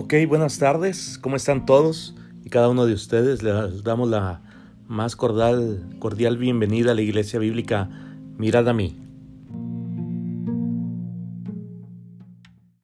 Ok, buenas tardes, ¿cómo están todos? Y cada uno de ustedes les damos la más cordial, cordial bienvenida a la Iglesia Bíblica Mirad a mí.